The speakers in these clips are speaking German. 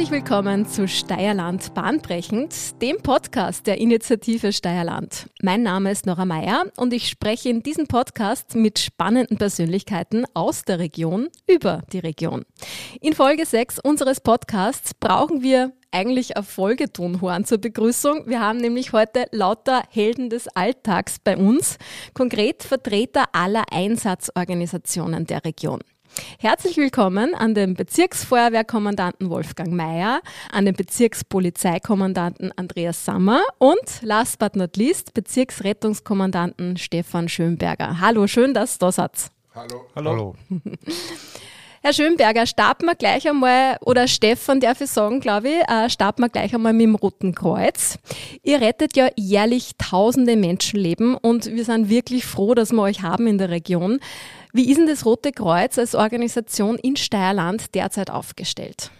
Herzlich willkommen zu Steierland Bahnbrechend, dem Podcast der Initiative Steierland. Mein Name ist Nora Meyer und ich spreche in diesem Podcast mit spannenden Persönlichkeiten aus der Region über die Region. In Folge 6 unseres Podcasts brauchen wir eigentlich ein Folgetonhorn zur Begrüßung. Wir haben nämlich heute lauter Helden des Alltags bei uns, konkret Vertreter aller Einsatzorganisationen der Region. Herzlich willkommen an den Bezirksfeuerwehrkommandanten Wolfgang Mayer, an den Bezirkspolizeikommandanten Andreas Sammer und last but not least Bezirksrettungskommandanten Stefan Schönberger. Hallo, schön, dass du da seid. Hallo. Hallo. Herr Schönberger, starten wir gleich einmal, oder Stefan darf ich sagen, glaube ich, äh, starten wir gleich einmal mit dem Roten Kreuz. Ihr rettet ja jährlich tausende Menschenleben und wir sind wirklich froh, dass wir euch haben in der Region. Wie ist denn das Rote Kreuz als Organisation in Steierland derzeit aufgestellt?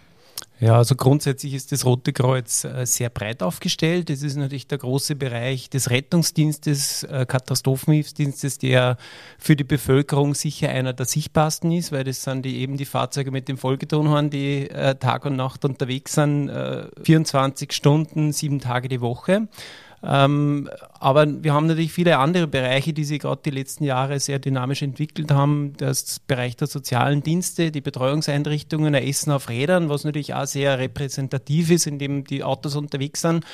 Ja, also grundsätzlich ist das Rote Kreuz äh, sehr breit aufgestellt. Es ist natürlich der große Bereich des Rettungsdienstes, äh, Katastrophenhilfsdienstes, der für die Bevölkerung sicher einer der sichtbarsten ist, weil das sind die eben die Fahrzeuge mit dem Folgetonhorn, die äh, Tag und Nacht unterwegs sind, 24 Stunden, sieben Tage die Woche. Ähm, aber wir haben natürlich viele andere Bereiche, die sich gerade die letzten Jahre sehr dynamisch entwickelt haben. Das Bereich der sozialen Dienste, die Betreuungseinrichtungen, der Essen auf Rädern, was natürlich auch sehr repräsentativ ist, in dem die Autos unterwegs sind.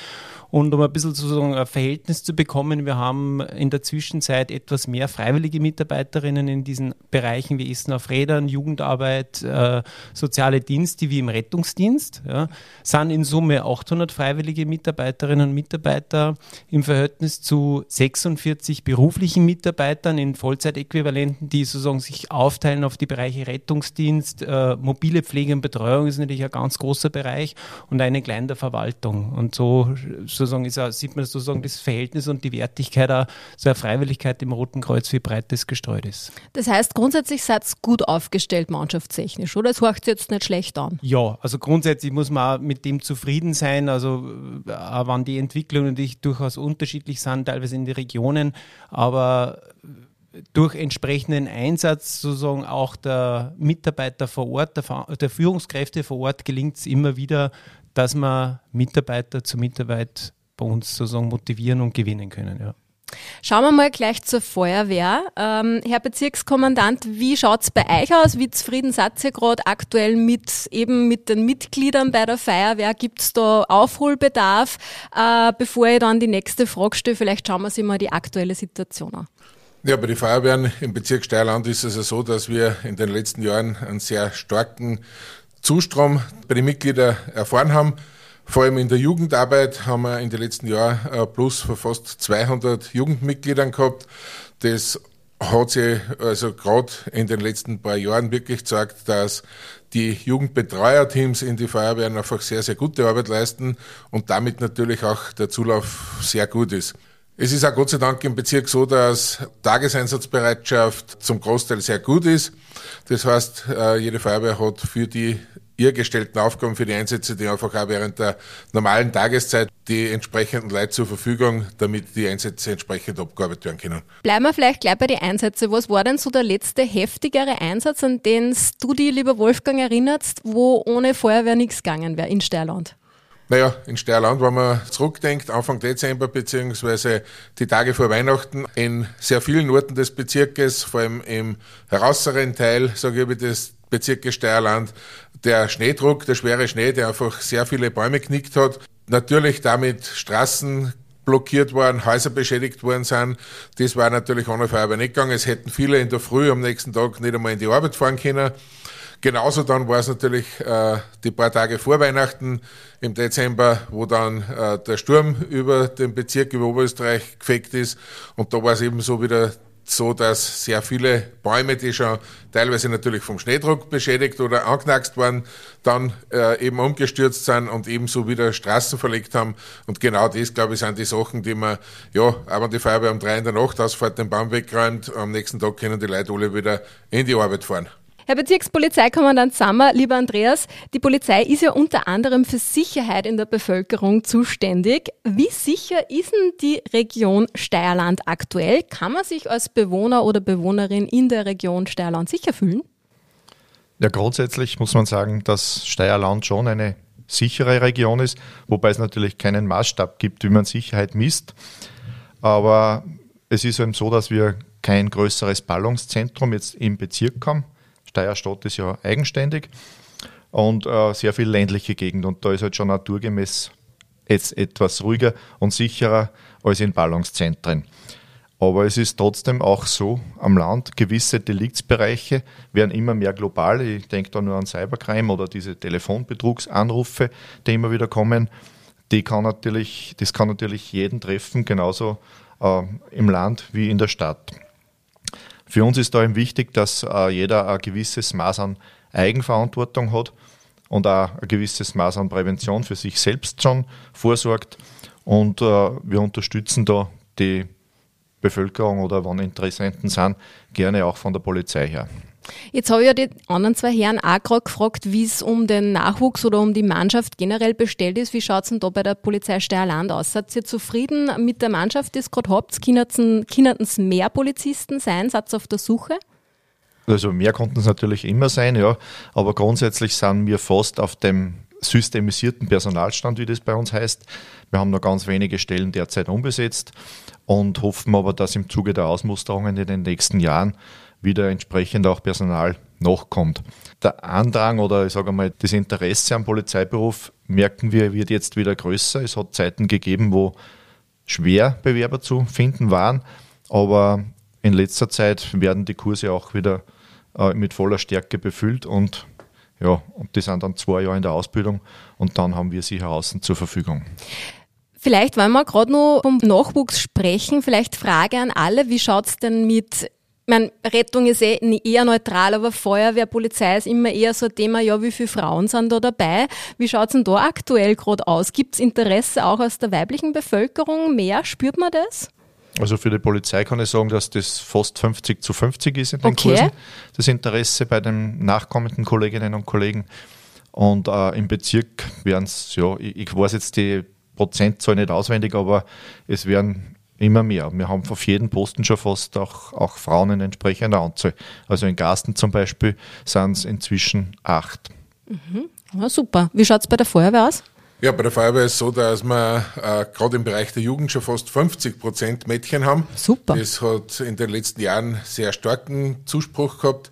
Und um ein bisschen sozusagen ein Verhältnis zu bekommen, wir haben in der Zwischenzeit etwas mehr freiwillige Mitarbeiterinnen in diesen Bereichen wie Essen auf Rädern, Jugendarbeit, äh, soziale Dienste wie im Rettungsdienst. Ja, sind in Summe 800 freiwillige Mitarbeiterinnen und Mitarbeiter im Verhältnis zu 46 beruflichen Mitarbeitern in Vollzeitäquivalenten, die sozusagen sich aufteilen auf die Bereiche Rettungsdienst, äh, mobile Pflege und Betreuung ist natürlich ein ganz großer Bereich und eine kleine Verwaltung. Und so sozusagen ist auch, sieht man sozusagen das Verhältnis und die Wertigkeit auch so eine Freiwilligkeit im Roten Kreuz, wie breit das gestreut ist. Das heißt, grundsätzlich seid ihr gut aufgestellt mannschaftstechnisch, oder? Es hört sich jetzt nicht schlecht an. Ja, also grundsätzlich muss man auch mit dem zufrieden sein, also auch wenn die Entwicklungen natürlich durchaus unterschiedlich sind, teilweise in den Regionen, aber durch entsprechenden Einsatz sozusagen auch der Mitarbeiter vor Ort, der, der Führungskräfte vor Ort gelingt es immer wieder, dass wir Mitarbeiter zur Mitarbeit bei uns sozusagen motivieren und gewinnen können. Ja. Schauen wir mal gleich zur Feuerwehr. Ähm, Herr Bezirkskommandant, wie schaut es bei euch aus? Wie zufrieden seid ihr gerade aktuell mit eben mit den Mitgliedern bei der Feuerwehr? Gibt es da Aufholbedarf? Äh, bevor ich dann die nächste Frage stelle, vielleicht schauen wir uns mal die aktuelle Situation an. Ja, bei den Feuerwehren im Bezirk Steierland ist es ja so, dass wir in den letzten Jahren einen sehr starken Zustrom bei den Mitgliedern erfahren haben. Vor allem in der Jugendarbeit haben wir in den letzten Jahren ein Plus von fast 200 Jugendmitgliedern gehabt. Das hat sich also gerade in den letzten paar Jahren wirklich gezeigt, dass die Jugendbetreuerteams in die Feuerwehren einfach sehr, sehr gute Arbeit leisten und damit natürlich auch der Zulauf sehr gut ist. Es ist auch Gott sei Dank im Bezirk so, dass Tageseinsatzbereitschaft zum Großteil sehr gut ist. Das heißt, äh, jede Feuerwehr hat für die ihr gestellten Aufgaben, für die Einsätze, die einfach auch während der normalen Tageszeit die entsprechenden Leute zur Verfügung, damit die Einsätze entsprechend abgearbeitet werden können. Bleiben wir vielleicht gleich bei den Einsätzen. Was war denn so der letzte heftigere Einsatz, an den du dich, lieber Wolfgang, erinnerst, wo ohne Feuerwehr nichts gegangen wäre in Steierland? Naja, in Steierland, wenn man zurückdenkt, Anfang Dezember beziehungsweise die Tage vor Weihnachten, in sehr vielen Orten des Bezirkes, vor allem im herauseren Teil, sage ich, des Bezirkes Steierland, der Schneedruck, der schwere Schnee, der einfach sehr viele Bäume knickt hat. Natürlich damit Straßen blockiert worden, Häuser beschädigt worden sind. Das war natürlich ohne Feuerwehr nicht gegangen. Es hätten viele in der Früh am nächsten Tag nicht einmal in die Arbeit fahren können. Genauso dann war es natürlich äh, die paar Tage vor Weihnachten im Dezember, wo dann äh, der Sturm über den Bezirk, über Oberösterreich gefegt ist. Und da war es eben so wieder so, dass sehr viele Bäume, die schon teilweise natürlich vom Schneedruck beschädigt oder angeknackst waren, dann äh, eben umgestürzt sind und ebenso wieder Straßen verlegt haben. Und genau das, glaube ich, sind die Sachen, die man, ja, wenn die Feuerwehr um drei in der Nacht ausfährt, den Baum wegräumt, am nächsten Tag können die Leute alle wieder in die Arbeit fahren. Herr Bezirkspolizeikommandant Sammer, lieber Andreas, die Polizei ist ja unter anderem für Sicherheit in der Bevölkerung zuständig. Wie sicher ist denn die Region Steierland aktuell? Kann man sich als Bewohner oder Bewohnerin in der Region Steierland sicher fühlen? Ja, grundsätzlich muss man sagen, dass Steierland schon eine sichere Region ist, wobei es natürlich keinen Maßstab gibt, wie man Sicherheit misst. Aber es ist eben so, dass wir kein größeres Ballungszentrum jetzt im Bezirk haben. Steierstadt ist ja eigenständig und äh, sehr viel ländliche Gegend und da ist halt schon naturgemäß jetzt etwas ruhiger und sicherer als in Ballungszentren. Aber es ist trotzdem auch so am Land, gewisse Deliktsbereiche werden immer mehr global. Ich denke da nur an Cybercrime oder diese Telefonbetrugsanrufe, die immer wieder kommen. Die kann natürlich, das kann natürlich jeden treffen, genauso äh, im Land wie in der Stadt. Für uns ist da eben wichtig, dass äh, jeder ein gewisses Maß an Eigenverantwortung hat und auch ein gewisses Maß an Prävention für sich selbst schon vorsorgt. Und äh, wir unterstützen da die Bevölkerung oder wann Interessenten sind, gerne auch von der Polizei her. Jetzt habe ich ja die anderen zwei Herren auch gerade gefragt, wie es um den Nachwuchs oder um die Mannschaft generell bestellt ist. Wie schaut es denn da bei der Polizei Steierland aus? Seid ihr zufrieden mit der Mannschaft, die es gerade habt? Können es mehr Polizisten sein? Seid ihr auf der Suche? Also mehr konnten es natürlich immer sein, ja. Aber grundsätzlich sind wir fast auf dem systemisierten Personalstand, wie das bei uns heißt. Wir haben noch ganz wenige Stellen derzeit unbesetzt und hoffen aber, dass im Zuge der Ausmusterungen in den nächsten Jahren wieder entsprechend auch Personal nachkommt. Der Andrang oder ich sage mal das Interesse am Polizeiberuf merken wir wird jetzt wieder größer. Es hat Zeiten gegeben, wo schwer Bewerber zu finden waren, aber in letzter Zeit werden die Kurse auch wieder äh, mit voller Stärke befüllt und ja, und die sind dann zwei Jahre in der Ausbildung und dann haben wir sie außen zur Verfügung. Vielleicht, weil wir gerade noch vom Nachwuchs sprechen, vielleicht Frage an alle, wie schaut es denn mit ich meine, Rettung ist eh eher neutral, aber Feuerwehr, Polizei ist immer eher so ein Thema, ja, wie viele Frauen sind da dabei? Wie schaut's denn da aktuell gerade aus? Gibt's Interesse auch aus der weiblichen Bevölkerung mehr? Spürt man das? Also für die Polizei kann ich sagen, dass das fast 50 zu 50 ist in den okay. Kursen. Das Interesse bei den nachkommenden Kolleginnen und Kollegen. Und äh, im Bezirk werden es, ja, ich, ich weiß jetzt die Prozentzahl nicht auswendig, aber es werden immer mehr. Wir haben auf jedem Posten schon fast auch, auch Frauen in entsprechender Anzahl. Also in Gasten zum Beispiel sind es inzwischen acht. Mhm. Ja, super. Wie schaut es bei der Feuerwehr aus? Ja, bei der Feuerwehr ist es so, dass wir äh, gerade im Bereich der Jugend schon fast 50 Prozent Mädchen haben. Super. Das hat in den letzten Jahren sehr starken Zuspruch gehabt.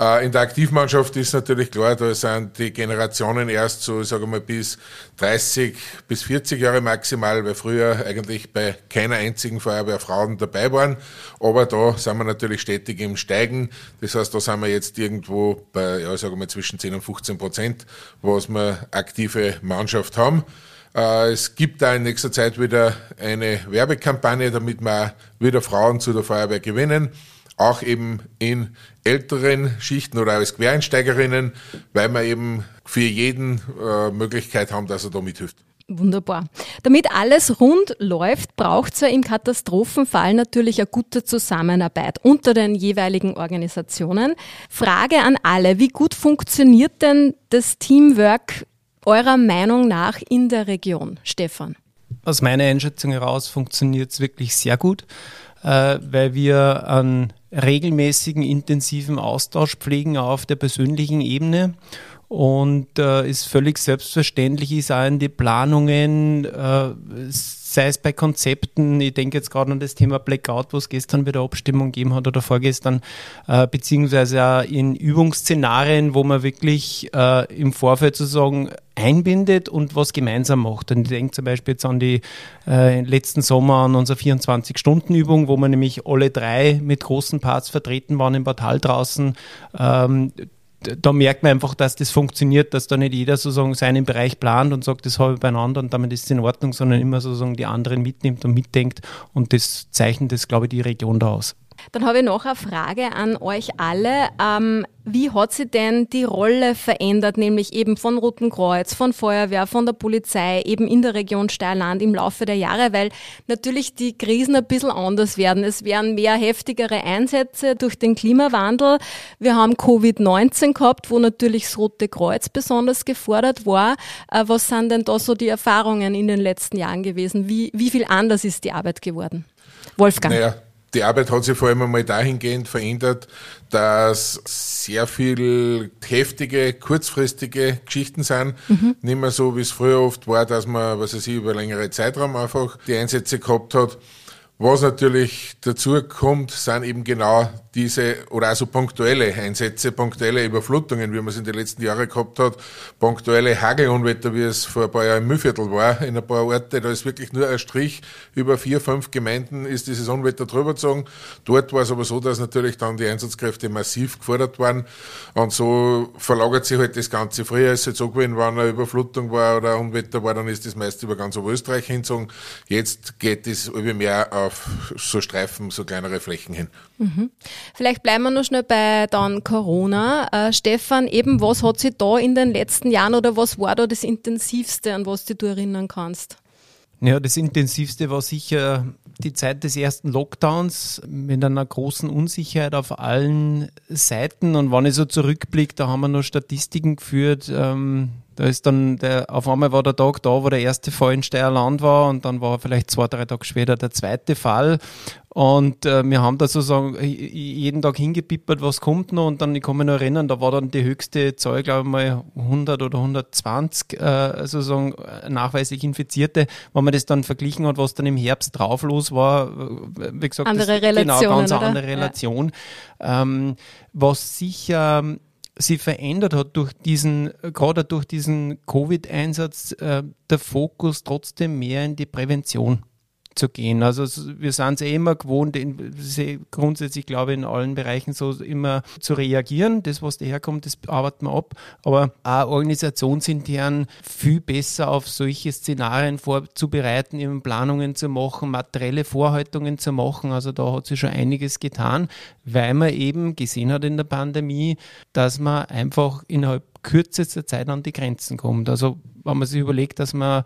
Äh, in der Aktivmannschaft ist natürlich klar, da sind die Generationen erst so, sagen wir mal, bis 30 bis 40 Jahre maximal, weil früher eigentlich bei keiner einzigen Feuerwehr Frauen dabei waren. Aber da sind wir natürlich stetig im Steigen. Das heißt, da sind wir jetzt irgendwo bei, ja, sagen wir zwischen 10 und 15 Prozent, was wir aktive Mannschaft haben. Äh, es gibt da in nächster Zeit wieder eine Werbekampagne, damit wir wieder Frauen zu der Feuerwehr gewinnen auch eben in älteren Schichten oder als Quereinsteigerinnen, weil wir eben für jeden äh, Möglichkeit haben, dass er da mithilft. Wunderbar. Damit alles rund läuft, braucht es ja im Katastrophenfall natürlich eine gute Zusammenarbeit unter den jeweiligen Organisationen. Frage an alle, wie gut funktioniert denn das Teamwork eurer Meinung nach in der Region, Stefan? Aus meiner Einschätzung heraus funktioniert es wirklich sehr gut, äh, weil wir an regelmäßigen, intensiven Austausch pflegen auf der persönlichen Ebene. Und äh, ist völlig selbstverständlich ist auch in die Planungen, äh, sei es bei Konzepten, ich denke jetzt gerade an das Thema Blackout, was gestern bei der Abstimmung gegeben hat oder vorgestern, äh, beziehungsweise auch in Übungsszenarien, wo man wirklich äh, im Vorfeld sozusagen einbindet und was gemeinsam macht. Und ich denke zum Beispiel jetzt an die äh, letzten Sommer an unsere 24-Stunden-Übung, wo wir nämlich alle drei mit großen Parts vertreten waren im Portal draußen. Ähm, da merkt man einfach, dass das funktioniert, dass da nicht jeder sozusagen seinen Bereich plant und sagt, das habe ich beieinander und damit ist es in Ordnung, sondern immer sozusagen die anderen mitnimmt und mitdenkt und das zeichnet das, glaube ich, die Region da aus. Dann habe ich noch eine Frage an euch alle. Ähm, wie hat sich denn die Rolle verändert, nämlich eben von Roten Kreuz, von Feuerwehr, von der Polizei, eben in der Region Steierland im Laufe der Jahre, weil natürlich die Krisen ein bisschen anders werden. Es werden mehr heftigere Einsätze durch den Klimawandel. Wir haben Covid-19 gehabt, wo natürlich das Rote Kreuz besonders gefordert war. Äh, was sind denn da so die Erfahrungen in den letzten Jahren gewesen? Wie, wie viel anders ist die Arbeit geworden? Wolfgang. Naja Die Arbeit hat sich vor allem einmal dahingehend verändert, dass sehr viel heftige, kurzfristige Geschichten sind. Mhm. Nicht mehr so, wie es früher oft war, dass man, was weiß ich, über längere Zeitraum einfach die Einsätze gehabt hat. Was natürlich dazu kommt, sind eben genau diese oder also punktuelle Einsätze, punktuelle Überflutungen, wie man es in den letzten Jahren gehabt hat, punktuelle Hagelunwetter, wie es vor ein paar Jahren im Mühlviertel war, in ein paar Orte, da ist wirklich nur ein Strich über vier, fünf Gemeinden ist dieses Unwetter drüber gezogen. Dort war es aber so, dass natürlich dann die Einsatzkräfte massiv gefordert waren und so verlagert sich halt das Ganze. Früher ist es halt so gewesen, wenn eine Überflutung war oder ein Unwetter war, dann ist das meist über ganz Österreich hingezogen. Jetzt geht es über mehr auf so Streifen, so kleinere Flächen hin. Mhm. Vielleicht bleiben wir noch schnell bei dann Corona. Äh, Stefan, eben was hat sich da in den letzten Jahren oder was war da das Intensivste, an was du erinnern kannst? Ja, das Intensivste war sicher die Zeit des ersten Lockdowns mit einer großen Unsicherheit auf allen Seiten. Und wenn ich so zurückblicke, da haben wir noch Statistiken geführt. Ähm, da ist dann der, auf einmal war der Tag da, wo der erste Fall in Steierland war und dann war vielleicht zwei, drei Tage später der zweite Fall. Und äh, wir haben da sozusagen jeden Tag hingepippert, was kommt noch. Und dann, ich kann mich noch erinnern, da war dann die höchste Zahl, glaube ich mal, 100 oder 120 äh, sozusagen nachweislich Infizierte. Wenn man das dann verglichen hat, was dann im Herbst drauf los war, äh, wie gesagt, andere das, Relation, genau, ganz oder? andere Relation. Ja. Ähm, was sicher sie verändert hat durch diesen, gerade durch diesen Covid-Einsatz, äh, der Fokus trotzdem mehr in die Prävention gehen. Also wir sind es eh immer gewohnt, in, grundsätzlich glaube ich in allen Bereichen so immer zu reagieren. Das, was daherkommt, das arbeiten wir ab. Aber auch organisationsintern viel besser auf solche Szenarien vorzubereiten, eben Planungen zu machen, materielle Vorhaltungen zu machen. Also da hat sich schon einiges getan, weil man eben gesehen hat in der Pandemie, dass man einfach innerhalb kürzester Zeit an die Grenzen kommt. Also wenn man sich überlegt, dass man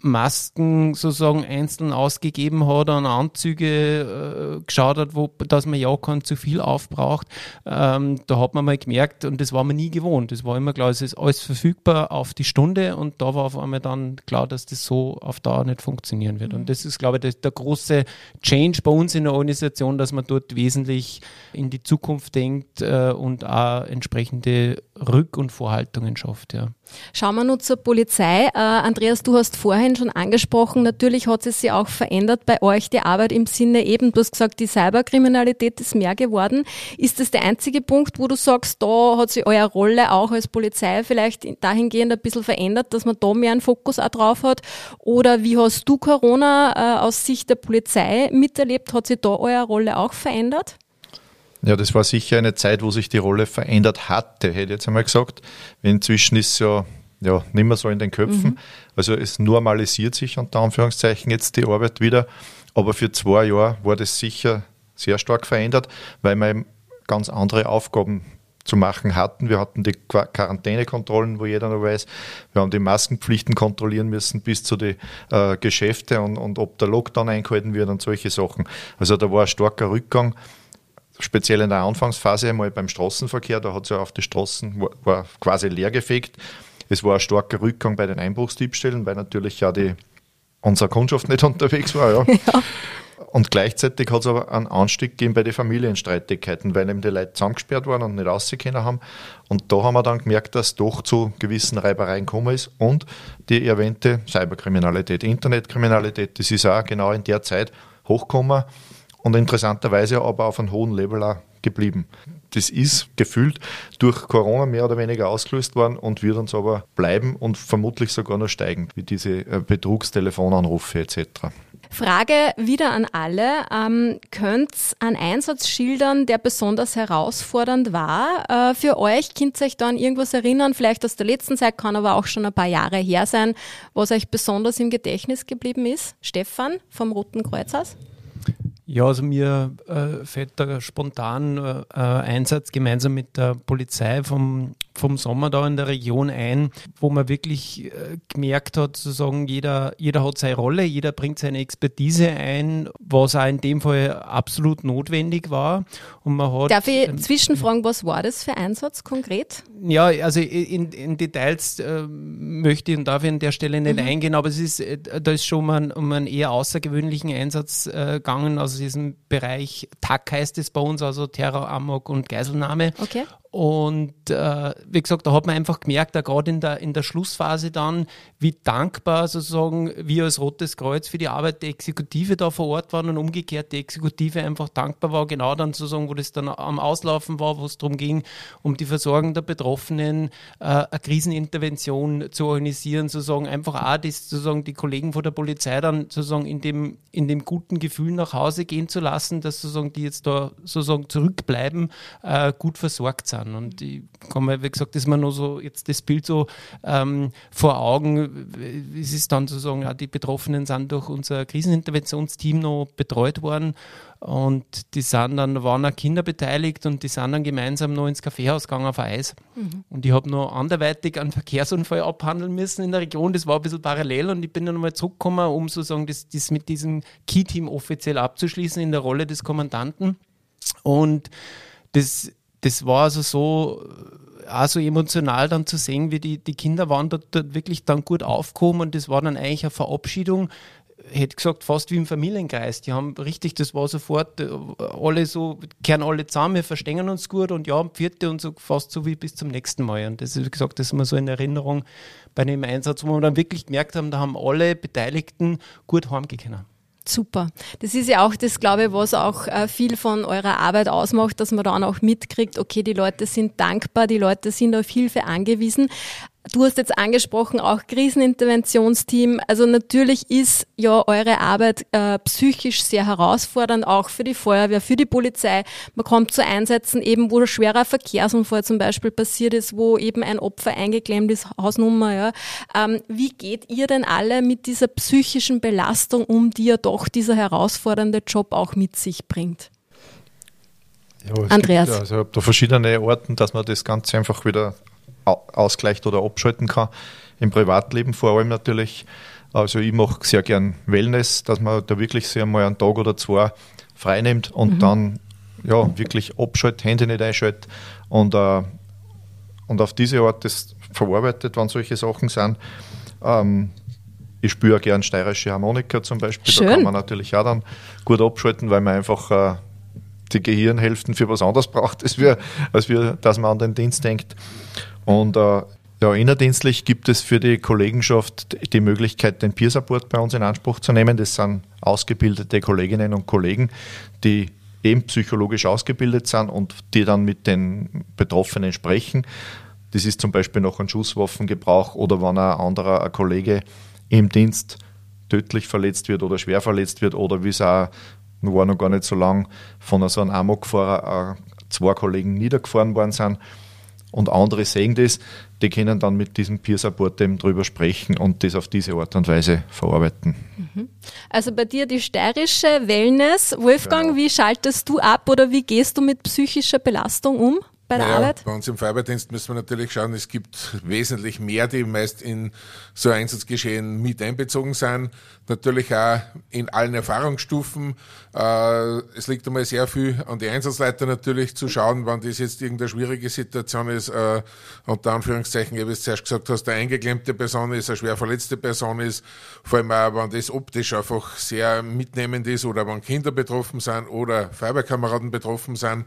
Masken sozusagen einzeln ausgegeben hat, an Anzüge äh, geschaut hat, wo, dass man ja kein zu viel aufbraucht. Ähm, da hat man mal gemerkt, und das war man nie gewohnt. Das war immer klar, es ist alles verfügbar auf die Stunde und da war auf einmal dann klar, dass das so auf Dauer nicht funktionieren wird. Mhm. Und das ist, glaube ich, das, der große Change bei uns in der Organisation, dass man dort wesentlich in die Zukunft denkt äh, und auch entsprechende Rück- und Vorhaltungen schafft. Ja. Schauen wir nun zur Polizei. Äh, Andreas, du hast vorhin schon angesprochen, natürlich hat es sich auch verändert bei euch, die Arbeit im Sinne eben, du hast gesagt, die Cyberkriminalität ist mehr geworden. Ist das der einzige Punkt, wo du sagst, da hat sich eure Rolle auch als Polizei vielleicht dahingehend ein bisschen verändert, dass man da mehr einen Fokus auch drauf hat? Oder wie hast du Corona äh, aus Sicht der Polizei miterlebt? Hat sich da eure Rolle auch verändert? Ja, das war sicher eine Zeit, wo sich die Rolle verändert hatte, hätte ich jetzt einmal gesagt. Inzwischen ist es ja, ja nicht mehr so in den Köpfen. Mhm. Also es normalisiert sich unter Anführungszeichen jetzt die Arbeit wieder. Aber für zwei Jahre war das sicher sehr stark verändert, weil wir eben ganz andere Aufgaben zu machen hatten. Wir hatten die Quarantänekontrollen, wo jeder noch weiß. Wir haben die Maskenpflichten kontrollieren müssen bis zu den äh, Geschäfte und, und ob der Lockdown eingehalten wird und solche Sachen. Also da war ein starker Rückgang speziell in der Anfangsphase einmal beim Straßenverkehr, da hat es ja auf die Straßen war, war quasi leergefegt. Es war ein starker Rückgang bei den Einbruchsdiebstählen, weil natürlich ja die, unsere Kundschaft nicht unterwegs war. Ja. ja. Und gleichzeitig hat es aber einen Anstieg gegeben bei den Familienstreitigkeiten, weil eben die Leute zusammengesperrt waren und nicht rausgekommen haben. Und da haben wir dann gemerkt, dass doch zu gewissen Reibereien gekommen ist und die erwähnte Cyberkriminalität, Internetkriminalität, das ist auch genau in der Zeit hochgekommen und interessanterweise aber auf einem hohen Level auch geblieben. Das ist gefühlt durch Corona mehr oder weniger ausgelöst worden und wird uns aber bleiben und vermutlich sogar noch steigen, wie diese äh, Betrugstelefonanrufe etc. Frage wieder an alle. Ähm, könnt einen Einsatz schildern, der besonders herausfordernd war äh, für euch? Könnt ihr euch da an irgendwas erinnern? Vielleicht aus der letzten Zeit, kann aber auch schon ein paar Jahre her sein, was euch besonders im Gedächtnis geblieben ist? Stefan vom Roten Kreuzhaus? Ja, also mir äh, fällt da spontan äh, Einsatz gemeinsam mit der Polizei vom, vom Sommer da in der Region ein, wo man wirklich äh, gemerkt hat, sozusagen, jeder, jeder hat seine Rolle, jeder bringt seine Expertise ein, was auch in dem Fall absolut notwendig war. Und man hat, Darf ich zwischenfragen, was war das für Einsatz konkret? Ja, also in, in Details äh, möchte ich und darf ich an der Stelle nicht mhm. eingehen, aber es ist, äh, da ist schon mal um einen eher außergewöhnlichen Einsatz äh, gegangen, also diesem Bereich TAC heißt es bei uns, also Terror, Amok und Geiselnahme. Okay. Und äh, wie gesagt, da hat man einfach gemerkt, gerade in der, in der Schlussphase dann, wie dankbar sozusagen wir als Rotes Kreuz für die Arbeit der Exekutive da vor Ort waren und umgekehrt die Exekutive einfach dankbar war, genau dann sozusagen, wo das dann am Auslaufen war, wo es darum ging, um die Versorgung der Betroffenen, äh, eine Krisenintervention zu organisieren, sozusagen einfach auch das, sozusagen die Kollegen von der Polizei dann sozusagen in dem, in dem guten Gefühl nach Hause gehen zu lassen, dass sozusagen die jetzt da sozusagen zurückbleiben, äh, gut versorgt sind sind. Und ich kann mir, wie gesagt, das ist mir nur so jetzt das Bild so ähm, vor Augen. Es ist dann sozusagen, ja, die Betroffenen sind durch unser Kriseninterventionsteam noch betreut worden. Und die sind dann, waren auch Kinder beteiligt und die sind dann gemeinsam noch ins Kaffeehaus gegangen auf Eis. Mhm. Und ich habe noch anderweitig einen Verkehrsunfall abhandeln müssen in der Region. Das war ein bisschen parallel und ich bin dann nochmal zurückgekommen, um sozusagen das, das mit diesem Key-Team offiziell abzuschließen in der Rolle des Kommandanten. Und das das war also so, also emotional dann zu sehen, wie die, die Kinder waren dort, dort wirklich dann gut aufgekommen und das war dann eigentlich eine Verabschiedung, hätte gesagt, fast wie im Familienkreis. Die haben richtig, das war sofort, äh, alle so, kehren alle zusammen, wir verstehen uns gut und ja, vierte und so fast so wie bis zum nächsten Mal. Und das ist, wie gesagt, das ist mir so in Erinnerung bei dem Einsatz, wo wir dann wirklich gemerkt haben, da haben alle Beteiligten gut heimgehen Super. Das ist ja auch das, glaube ich, was auch äh, viel von eurer Arbeit ausmacht, dass man dann auch mitkriegt, okay, die Leute sind dankbar, die Leute sind auf Hilfe angewiesen. Du hast jetzt angesprochen, auch Kriseninterventionsteam. Also natürlich ist ja eure Arbeit äh, psychisch sehr herausfordernd, auch für die Feuerwehr, für die Polizei. Man kommt zu Einsätzen eben, wo ein schwerer Verkehrsunfall zum Beispiel passiert ist, wo eben ein Opfer eingeklemmt ist, Hausnummer. Ja. Ähm, wie geht ihr denn alle mit dieser psychischen Belastung um, die ja doch dieser herausfordernde Job auch mit sich bringt? Ja, Andreas. Gibt, also da verschiedene Orten, dass man das Ganze einfach wieder ausgleicht oder abschalten kann. Im Privatleben vor allem natürlich. Also ich mache sehr gern Wellness, dass man da wirklich sehr mal einen Tag oder zwei freinimmt und mhm. dann ja, wirklich abschaltet, Handy nicht einschaltet und, äh, und auf diese Art das verarbeitet, wenn solche Sachen sind. Ähm, ich spüre gern steirische Harmonika zum Beispiel. Schön. Da kann man natürlich auch dann gut abschalten, weil man einfach äh, die Gehirnhälften für was anderes braucht, als wir, als wir, dass man an den Dienst denkt. Und äh, ja, innerdienstlich gibt es für die Kollegenschaft die Möglichkeit, den Peer Support bei uns in Anspruch zu nehmen. Das sind ausgebildete Kolleginnen und Kollegen, die eben psychologisch ausgebildet sind und die dann mit den Betroffenen sprechen. Das ist zum Beispiel noch ein Schusswaffengebrauch oder wenn ein anderer ein Kollege im Dienst tödlich verletzt wird oder schwer verletzt wird oder wie es auch war noch gar nicht so lang von so einem Amokfahrer äh, zwei Kollegen niedergefahren worden sind und andere sehen das, die können dann mit diesem Peer Support eben drüber sprechen und das auf diese Art und Weise verarbeiten. Mhm. Also bei dir die steirische Wellness. Wolfgang, ja. wie schaltest du ab oder wie gehst du mit psychischer Belastung um? Bei der naja, Arbeit? Bei uns im Feuerwehrdienst müssen wir natürlich schauen, es gibt wesentlich mehr, die meist in so Einsatzgeschehen mit einbezogen sind. Natürlich auch in allen Erfahrungsstufen. Äh, es liegt einmal sehr viel an die Einsatzleiter natürlich zu schauen, wann das jetzt irgendeine schwierige Situation ist, äh, unter Anführungszeichen, wie du zuerst gesagt hast, eine eingeklemmte Person ist, eine schwer verletzte Person ist, vor allem auch, wenn das optisch einfach sehr mitnehmend ist oder wenn Kinder betroffen sind oder Feuerwehrkameraden betroffen sind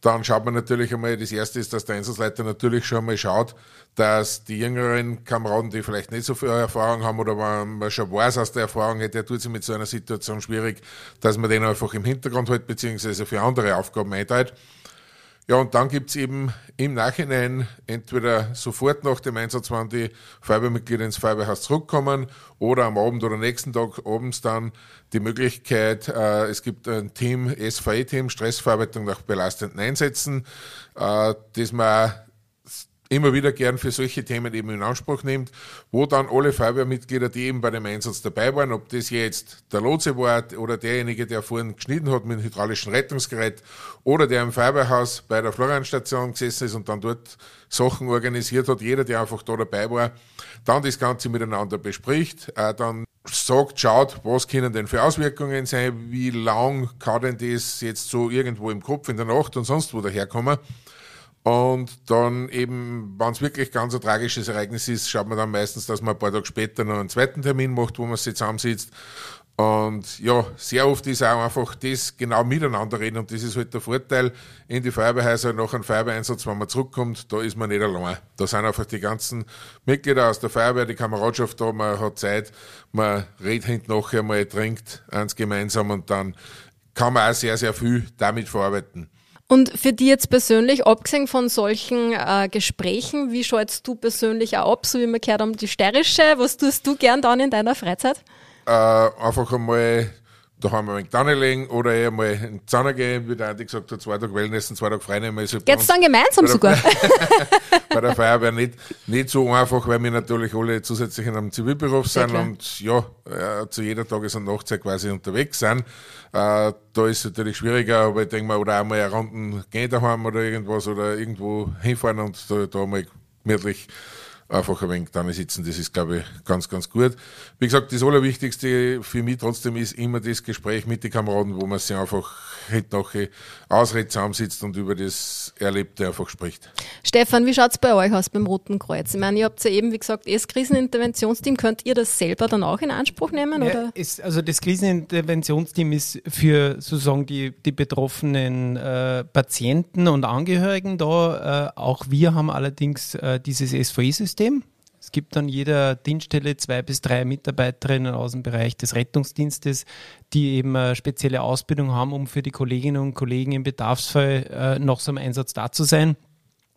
dann schaut man natürlich einmal, das erste ist, dass der Einsatzleiter natürlich schon einmal schaut, dass die jüngeren Kameraden, die vielleicht nicht so viel Erfahrung haben oder wenn man schon weiß aus der Erfahrung, der tut sich mit so einer Situation schwierig, dass man den einfach im Hintergrund hält, beziehungsweise für andere Aufgaben einteilt. Ja, und dann gibt's eben im Nachhinein entweder sofort nach dem Einsatz, wenn die Feuerwehrmitglieder ins Feuerwehrhaus zurückkommen oder am Abend oder nächsten Tag abends dann die Möglichkeit, äh, es gibt ein Team, SVE-Team, Stressverarbeitung nach belastenden Einsätzen, äh, das man immer wieder gern für solche Themen eben in Anspruch nimmt, wo dann alle Feuerwehrmitglieder, die eben bei dem Einsatz dabei waren, ob das jetzt der Lotse war oder derjenige, der vorhin geschnitten hat mit dem hydraulischen Rettungsgerät oder der im Feuerwehrhaus bei der Florianstation gesessen ist und dann dort Sachen organisiert hat, jeder, der einfach da dabei war, dann das Ganze miteinander bespricht, äh, dann sagt, schaut, was können denn für Auswirkungen sein, wie lang kann denn das jetzt so irgendwo im Kopf in der Nacht und sonst wo daherkommen. Und dann eben, wenn es wirklich ganz ein tragisches Ereignis ist, schaut man dann meistens, dass man ein paar Tage später noch einen zweiten Termin macht, wo man sich zusammensitzt. Und ja, sehr oft ist auch einfach das genau miteinander reden und das ist halt der Vorteil in die Feuerwehrhäuser nach einem Feuerwehreinsatz, wenn man zurückkommt, da ist man nicht allein. Da sind einfach die ganzen Mitglieder aus der Feuerwehr, die Kameradschaft da, man hat Zeit, man redet hinten nachher mal, trinkt eins gemeinsam und dann kann man auch sehr, sehr viel damit verarbeiten. Und für die jetzt persönlich, abgesehen von solchen äh, Gesprächen, wie schaust du persönlich auch ab, so wie wir gehört haben, die steirische, was tust du gern dann in deiner Freizeit? Äh, einfach einmal daheim ein wenig legen oder eher mal in Sauna gehen, wie der Andi gesagt hat, zwei Tage Wellness und zwei Tage freinehmen. Halt Geht's dann gemeinsam sogar? bei der Feuerwehr nicht, nicht so einfach, weil wir natürlich alle zusätzlich in einem Zivilberuf sind ja, und ja, äh, zu jeder Tages- und Nachtzeit quasi unterwegs sind. Äh, da ist es natürlich schwieriger, aber ich denke mal, oder auch mal eine Runden gehen daheim oder irgendwas oder irgendwo hinfahren und da, da mal gemütlich einfach ein wenig da sitzen. Das ist, glaube ich, ganz, ganz gut. Wie gesagt, das Allerwichtigste für mich trotzdem ist immer das Gespräch mit den Kameraden, wo man sich einfach hinterher ausredet, zusammensitzt und über das Erlebte einfach spricht. Stefan, wie schaut es bei euch aus beim Roten Kreuz? Ich meine, ihr habt ja eben, wie gesagt, das Kriseninterventionsteam. Könnt ihr das selber dann auch in Anspruch nehmen? Ja, oder? Ist, also das Kriseninterventionsteam ist für sozusagen die, die betroffenen äh, Patienten und Angehörigen da. Äh, auch wir haben allerdings äh, dieses SVI-System. Es gibt an jeder Dienststelle zwei bis drei Mitarbeiterinnen aus dem Bereich des Rettungsdienstes, die eben eine spezielle Ausbildung haben, um für die Kolleginnen und Kollegen im Bedarfsfall äh, noch so im Einsatz da zu sein.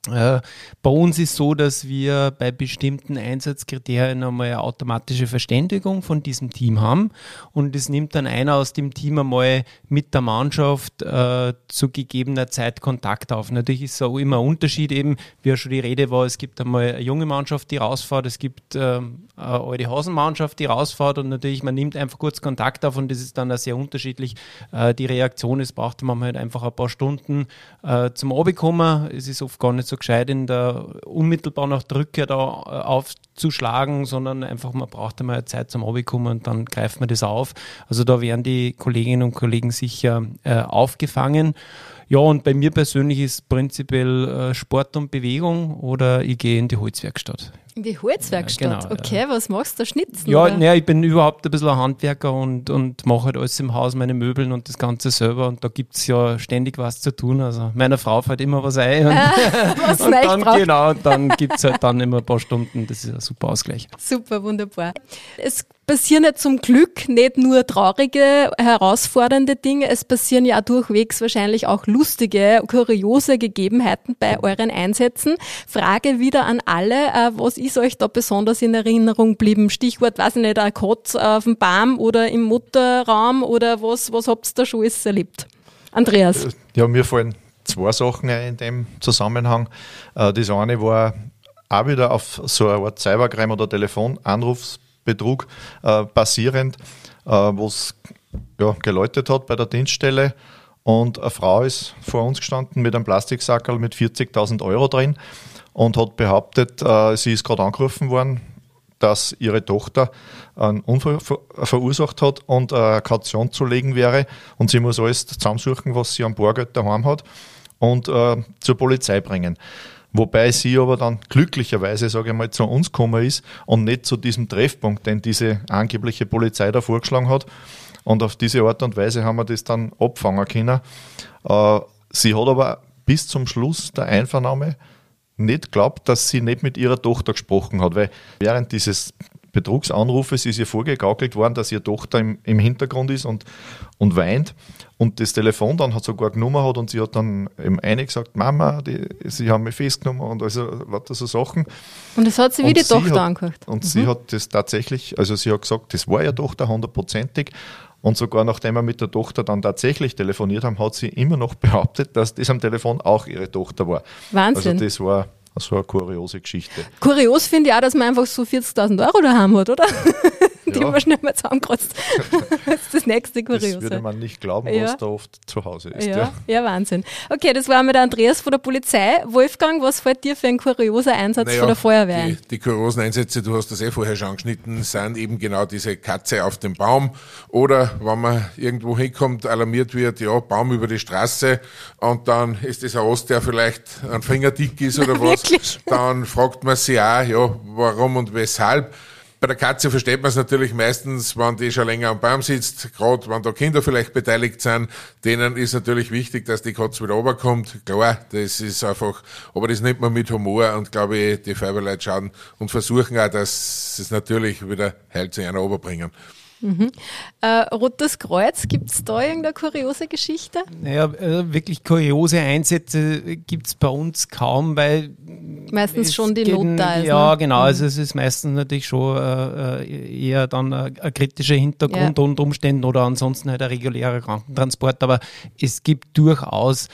Äh, bei uns ist so, dass wir bei bestimmten Einsatzkriterien einmal eine automatische Verständigung von diesem Team haben und es nimmt dann einer aus dem Team einmal mit der Mannschaft äh, zu gegebener Zeit Kontakt auf. Natürlich ist es auch immer ein Unterschied eben, wie ja schon die Rede war, es gibt einmal eine junge Mannschaft, die rausfährt, es gibt äh, eine alte Hasenmannschaft, die rausfährt und natürlich man nimmt einfach kurz Kontakt auf und das ist dann auch sehr unterschiedlich. Äh, die Reaktion, es braucht man halt einfach ein paar Stunden äh, zum Abkommen. Es ist oft gar nicht so gescheit in der unmittelbar nach der Rückkehr da äh, aufzuschlagen, sondern einfach man braucht einmal Zeit zum Abkommen und dann greift man das auf. Also da werden die Kolleginnen und Kollegen sicher äh, aufgefangen. Ja, und bei mir persönlich ist prinzipiell äh, Sport und Bewegung oder ich gehe in die Holzwerkstatt. In die Holzwerkstatt? Ja, genau, okay, ja. was machst du? Schnitzen? Ja, ne, ich bin überhaupt ein bisschen ein Handwerker und, und mache halt alles im Haus, meine Möbeln und das Ganze selber. Und da gibt es ja ständig was zu tun. Also meiner Frau fällt immer was ein. Und, was und dann, genau, dann gibt es halt dann immer ein paar Stunden. Das ist ein super Ausgleich. Super, wunderbar. Es passieren ja zum Glück nicht nur traurige, herausfordernde Dinge, es passieren ja durchwegs wahrscheinlich auch lustige, kuriose Gegebenheiten bei euren Einsätzen. Frage wieder an alle, äh, was ist euch da besonders in Erinnerung geblieben? Stichwort, weiß ich nicht, ein Kotz auf dem Baum oder im Mutterraum oder was, was habt ihr da schon alles erlebt? Andreas. Ja, mir fallen zwei Sachen in dem Zusammenhang. Äh, das eine war auch wieder auf so eine Art Cybercrime oder Telefonanrufs Betrug äh, basierend, äh, wo es ja, geläutet hat bei der Dienststelle. Und eine Frau ist vor uns gestanden mit einem Plastiksackerl mit 40.000 Euro drin und hat behauptet, äh, sie ist gerade angerufen worden, dass ihre Tochter einen Unfall ver verursacht hat und eine Kaution zu legen wäre. Und sie muss alles zusammensuchen, was sie am Bargeld daheim hat und äh, zur Polizei bringen. Wobei sie aber dann glücklicherweise, sage ich mal, zu uns gekommen ist und nicht zu diesem Treffpunkt, den diese angebliche Polizei da vorgeschlagen hat. Und auf diese Art und Weise haben wir das dann abfangen können. Äh, sie hat aber bis zum Schluss der Einvernahme nicht geglaubt, dass sie nicht mit ihrer Tochter gesprochen hat, weil während dieses Betrugsanrufes ist ihr vorgegaukelt worden, dass ihre Tochter im, im Hintergrund ist und, und weint und das Telefon dann hat sogar genommen hat und sie hat dann eben eine gesagt, Mama, die, sie haben mich festgenommen und also lauter so Sachen. Und das hat sie wie und die Tochter angehört. Und mhm. sie hat das tatsächlich, also sie hat gesagt, das war ja Tochter hundertprozentig und sogar nachdem wir mit der Tochter dann tatsächlich telefoniert haben, hat sie immer noch behauptet, dass das am Telefon auch ihre Tochter war. Wahnsinn. Also das war so eine kuriose Geschichte. Kurios finde ich auch, dass man einfach so 40.000 Euro daheim hat, oder? Die ja. haben wir schnell mal zusammengerotzt. das ist das nächste Kuriose. Das würde man nicht glauben, ja. was da oft zu Hause ist. Ja. ja. Ja. Wahnsinn. Okay, das war mit Andreas von der Polizei. Wolfgang, was fällt dir für ein kurioser Einsatz naja, von der Feuerwehr ein? Die, die kuriosen Einsätze, du hast das eh vorher schon angeschnitten, sind eben genau diese Katze auf dem Baum oder wenn man irgendwo hinkommt, alarmiert wird, ja, Baum über die Straße und dann ist das ein Ost, der vielleicht ein Finger dick ist oder was. Wirklich? Dann fragt man sich auch, ja, warum und weshalb. Bei der Katze versteht man es natürlich meistens, wenn die schon länger am Baum sitzt, gerade wenn da Kinder vielleicht beteiligt sind, denen ist natürlich wichtig, dass die Katze wieder runterkommt. Klar, das ist einfach, aber das nimmt man mit Humor und glaube ich, die Feuerwehrleute schauen und versuchen auch, dass es natürlich wieder heil zu einer runterbringen. Mhm. Äh, Rotes Kreuz, gibt es da irgendeine kuriose Geschichte? Naja, äh, wirklich kuriose Einsätze gibt es bei uns kaum, weil. Meistens schon die Not da ist. Ja, ne? genau. Also mhm. Also es ist meistens natürlich schon äh, äh eher dann ein, ein kritischer Hintergrund ja. unter Umständen oder ansonsten halt ein regulärer Krankentransport. Aber es gibt durchaus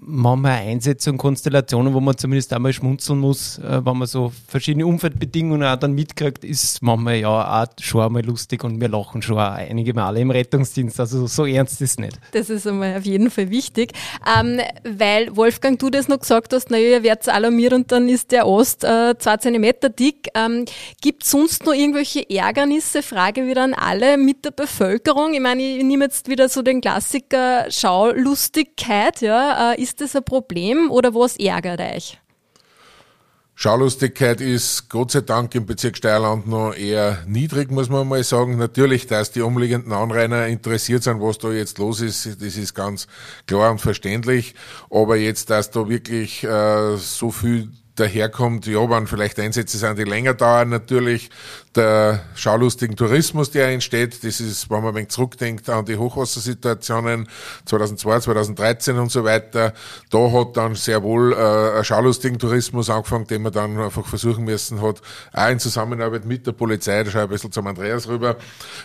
manchmal Einsätze und Konstellationen, wo man zumindest einmal schmunzeln muss, äh, wenn man so verschiedene Umfeldbedingungen auch dann mitkriegt, ist manchmal ja auch schon einmal lustig und wir lachen schon auch einige Male im Rettungsdienst. Also so ernst ist es nicht. Das ist einmal auf jeden Fall wichtig. Ähm, weil, Wolfgang, du das noch gesagt hast, naja, ihr werdet alarmiert und dann ist der Ost äh, zwei Zentimeter dick. Ähm, Gibt es sonst noch irgendwelche Ärgernisse, Frage wieder an alle, mit der Bevölkerung? Ich meine, ich nehme jetzt wieder so den Klassiker Schaulustigkeit, ja, äh, ist das ein Problem oder was ärgert euch? Schaulustigkeit ist Gott sei Dank im Bezirk Steierland noch eher niedrig, muss man mal sagen. Natürlich, dass die umliegenden Anrainer interessiert sind, was da jetzt los ist, das ist ganz klar und verständlich. Aber jetzt, dass da wirklich äh, so viel daherkommt, ja, wenn vielleicht Einsätze sind, die länger dauern, natürlich der schaulustigen Tourismus, der entsteht. Das ist, wenn man ein wenig zurückdenkt an die Hochwassersituationen 2002, 2013 und so weiter. Da hat dann sehr wohl äh, ein schaulustigen Tourismus angefangen, den man dann einfach versuchen müssen hat, auch in Zusammenarbeit mit der Polizei, da schaue ich ein bisschen zum Andreas rüber,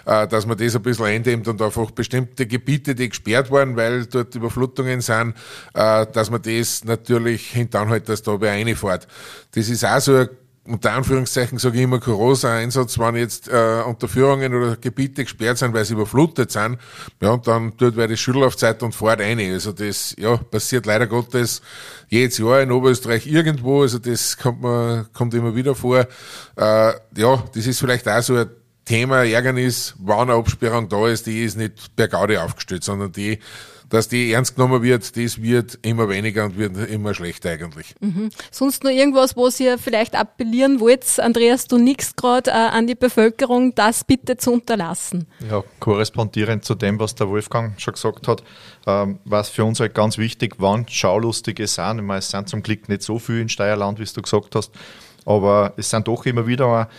äh, dass man das ein bisschen eindämmt und einfach bestimmte Gebiete, die gesperrt waren, weil dort Überflutungen sind, äh, dass man das natürlich hintanhält, dass da wer reinfährt. Das ist auch so ein unter Anführungszeichen sage ich immer kurioser Einsatz, wenn jetzt äh, Unterführungen oder Gebiete gesperrt sind, weil sie überflutet sind, ja, und dann tut wer die Schüttel auf Zeit und fährt rein. Also das, ja, passiert leider Gottes jedes Jahr in Oberösterreich irgendwo, also das kommt man, kommt immer wieder vor. Äh, ja, das ist vielleicht auch so ein Thema Ärgernis, wann eine Absperrung da ist, die ist nicht per Gaudi aufgestellt, sondern die dass die ernst genommen wird, das wird immer weniger und wird immer schlechter eigentlich. Mhm. Sonst noch irgendwas, was ihr vielleicht appellieren wollt, Andreas, du nix gerade äh, an die Bevölkerung, das bitte zu unterlassen? Ja, korrespondierend zu dem, was der Wolfgang schon gesagt hat, ähm, was für uns halt ganz wichtig, wann Schaulustige sind. Ich meine, es sind zum Glück nicht so viel in Steierland, wie du gesagt hast, aber es sind doch immer wieder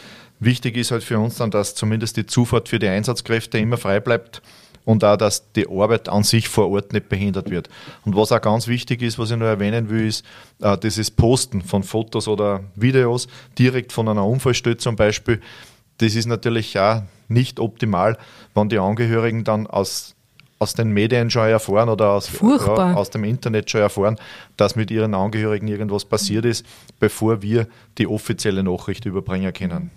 Wichtig ist halt für uns dann, dass zumindest die Zufahrt für die Einsatzkräfte immer frei bleibt und auch, dass die Arbeit an sich vor Ort nicht behindert wird. Und was auch ganz wichtig ist, was ich noch erwähnen will, ist äh, dieses Posten von Fotos oder Videos direkt von einer Unfallstelle zum Beispiel. Das ist natürlich auch nicht optimal, wenn die Angehörigen dann aus aus den Medien schon erfahren oder aus, ja, aus dem Internet schon erfahren, dass mit ihren Angehörigen irgendwas passiert ist, bevor wir die offizielle Nachricht überbringen können.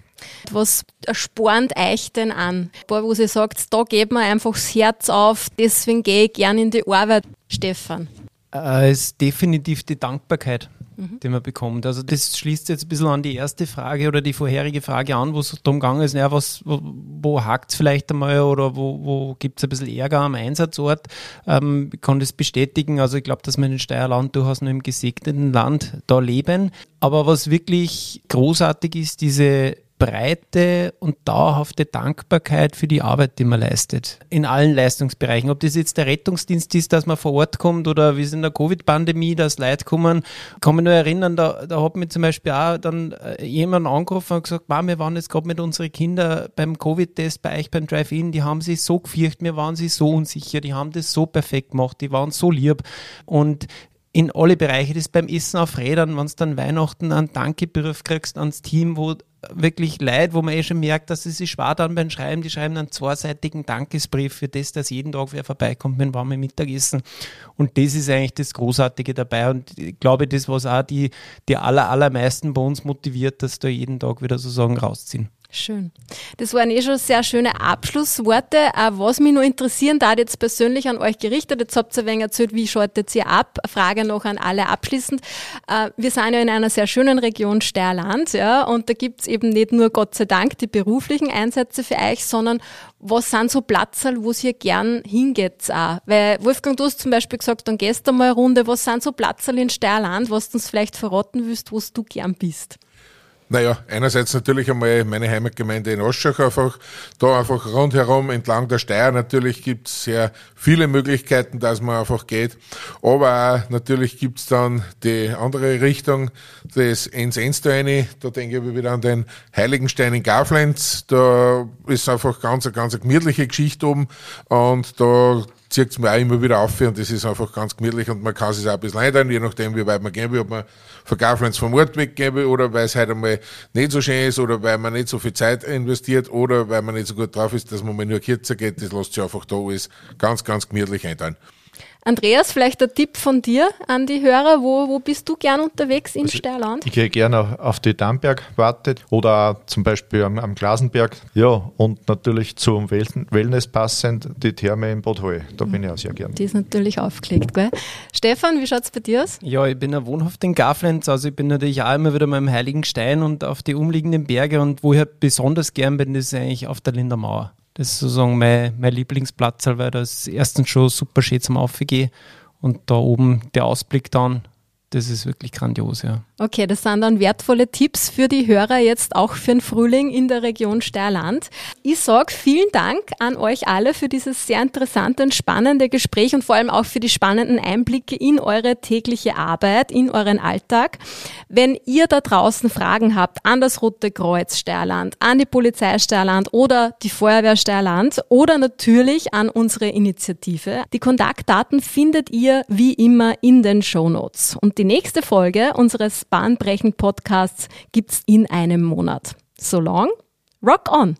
Was spornt euch denn an? Wo ihr sagt, da geht mir einfach das Herz auf, deswegen gehe ich gern in die Arbeit, Stefan? Äh, ist definitiv die Dankbarkeit, mhm. die man bekommt. Also das schließt jetzt ein bisschen an die erste Frage oder die vorherige Frage an, wo es darum gegangen ist, naja, was, wo, wo hakt es vielleicht einmal oder wo, wo gibt es ein bisschen Ärger am Einsatzort. Ähm, ich kann das bestätigen. Also ich glaube, dass wir in Steierland durchaus nur im gesegneten Land da leben. Aber was wirklich großartig ist, diese breite und dauerhafte Dankbarkeit für die Arbeit, die man leistet. In allen Leistungsbereichen. Ob das jetzt der Rettungsdienst ist, dass man vor Ort kommt oder wie es in der Covid-Pandemie, dass Leute kommen. Ich kann mich nur erinnern, da, da hat mir zum Beispiel auch dann äh, jemand angerufen und gesagt, wir waren jetzt gerade mit unseren Kindern beim Covid-Test bei euch beim Drive-In, die haben sich so gefürchtet, mir waren sie so unsicher, die haben das so perfekt gemacht, die waren so lieb und in alle Bereiche. Das beim Essen auf Rädern, wenn du dann Weihnachten einen Dankebrief kriegst ans Team, wo wirklich leid, wo man eh schon merkt, dass sie sich schwer dann beim Schreiben, die schreiben einen zweiseitigen Dankesbrief für das, dass jeden Tag wer vorbeikommt mit warmen Mittagessen. Und das ist eigentlich das Großartige dabei. Und ich glaube, das, was auch die, die aller, allermeisten bei uns motiviert, dass da jeden Tag wieder sozusagen rausziehen. Schön. Das waren eh schon sehr schöne Abschlussworte. Was mich nur interessieren da jetzt persönlich an euch gerichtet, jetzt habt ihr ein wenig erzählt, wie schaltet ihr ab? Frage noch an alle abschließend. Äh, wir sind ja in einer sehr schönen Region Steierland, ja, und da gibt's eben nicht nur Gott sei Dank die beruflichen Einsätze für euch, sondern was sind so Platzerl, wo ihr gern hingeht auch? Weil Wolfgang, du hast zum Beispiel gesagt, dann du mal eine Runde, was sind so Platzerl in Steierland, was du uns vielleicht verraten willst, wo du gern bist? Naja, einerseits natürlich einmal meine Heimatgemeinde in Oschach einfach, da einfach rundherum entlang der Steier natürlich gibt's sehr viele Möglichkeiten, dass man einfach geht, aber auch natürlich gibt's dann die andere Richtung, das ins Ensteine, da denke ich wieder an den Heiligenstein in Gaflenz, da ist einfach ganz, ganz eine gemütliche Geschichte oben. Und da zieht es mir auch immer wieder auf und das ist einfach ganz gemütlich und man kann sich auch ein bisschen einteilen, je nachdem, wie weit man gehen will, ob man von Gauflens vom Ort weggehen will oder weil es halt einmal nicht so schön ist oder weil man nicht so viel Zeit investiert oder weil man nicht so gut drauf ist, dass man mal nur kürzer geht, das lässt sich einfach da alles ganz, ganz gemütlich einteilen. Andreas, vielleicht ein Tipp von dir an die Hörer. Wo, wo bist du gern unterwegs in also Steierland? Ich gehe gerne auf die Dammberg wartet oder zum Beispiel am, am Glasenberg. Ja, und natürlich zum Wellness passend die Therme in Bad Hall. Da bin ich auch sehr gern. Die ist natürlich aufgelegt, gell? Stefan, wie schaut es bei dir aus? Ja, ich bin ja wohnhaft in Gaflenz, also ich bin natürlich auch immer wieder mal im Heiligen Stein und auf die umliegenden Berge und wo ich halt besonders gern bin, ist eigentlich auf der Lindermauer. Das ist sozusagen mein, mein Lieblingsplatz, weil da ist erstens schon super schön zum Aufgehen und da oben der Ausblick dann, das ist wirklich grandios, ja. Okay, das sind dann wertvolle Tipps für die Hörer jetzt auch für den Frühling in der Region Steierland. Ich sage vielen Dank an euch alle für dieses sehr interessante und spannende Gespräch und vor allem auch für die spannenden Einblicke in eure tägliche Arbeit, in euren Alltag. Wenn ihr da draußen Fragen habt an das Rote Kreuz Steierland, an die Polizei Steierland oder die Feuerwehr Steierland oder natürlich an unsere Initiative, die Kontaktdaten findet ihr wie immer in den Show Notes. Die nächste Folge unseres bahnbrechend Podcasts gibt's in einem Monat. So long, rock on!